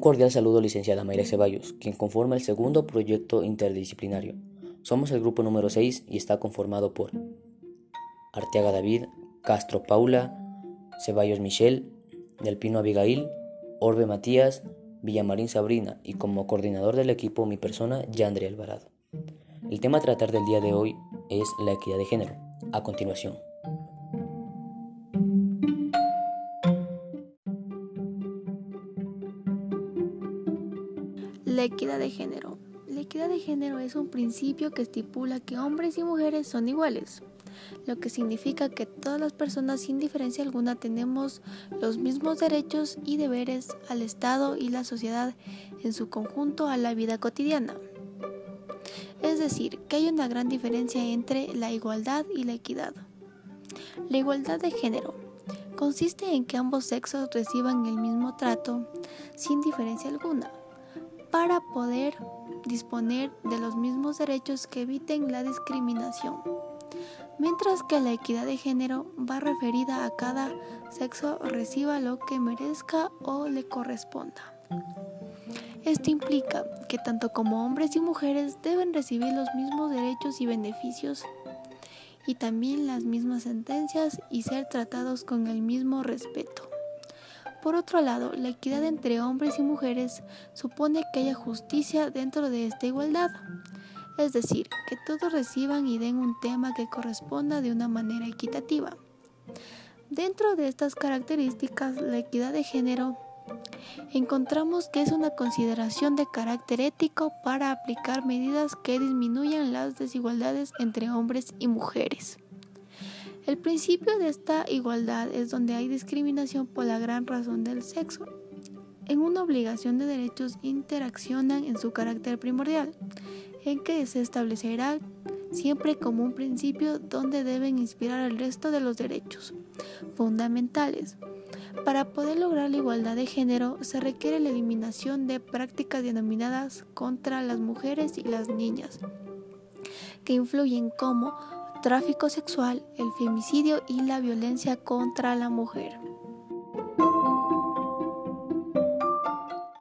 cordial saludo, licenciada Mayra Ceballos, quien conforma el segundo proyecto interdisciplinario. Somos el grupo número 6 y está conformado por Arteaga David, Castro Paula, Ceballos Michelle, Del Pino Abigail, Orbe Matías, Villamarín Sabrina y como coordinador del equipo mi persona, Yandri Alvarado. El tema a tratar del día de hoy es la equidad de género. A continuación. La equidad de género. La equidad de género es un principio que estipula que hombres y mujeres son iguales, lo que significa que todas las personas sin diferencia alguna tenemos los mismos derechos y deberes al Estado y la sociedad en su conjunto a la vida cotidiana. Es decir, que hay una gran diferencia entre la igualdad y la equidad. La igualdad de género consiste en que ambos sexos reciban el mismo trato sin diferencia alguna para poder disponer de los mismos derechos que eviten la discriminación mientras que la equidad de género va referida a cada sexo reciba lo que merezca o le corresponda. Esto implica que tanto como hombres y mujeres deben recibir los mismos derechos y beneficios y también las mismas sentencias y ser tratados con el mismo respeto. Por otro lado, la equidad entre hombres y mujeres supone que haya justicia dentro de esta igualdad, es decir, que todos reciban y den un tema que corresponda de una manera equitativa. Dentro de estas características, la equidad de género encontramos que es una consideración de carácter ético para aplicar medidas que disminuyan las desigualdades entre hombres y mujeres. El principio de esta igualdad es donde hay discriminación por la gran razón del sexo. En una obligación de derechos interaccionan en su carácter primordial, en que se establecerá siempre como un principio donde deben inspirar el resto de los derechos fundamentales. Para poder lograr la igualdad de género se requiere la eliminación de prácticas denominadas contra las mujeres y las niñas, que influyen como tráfico sexual, el femicidio y la violencia contra la mujer.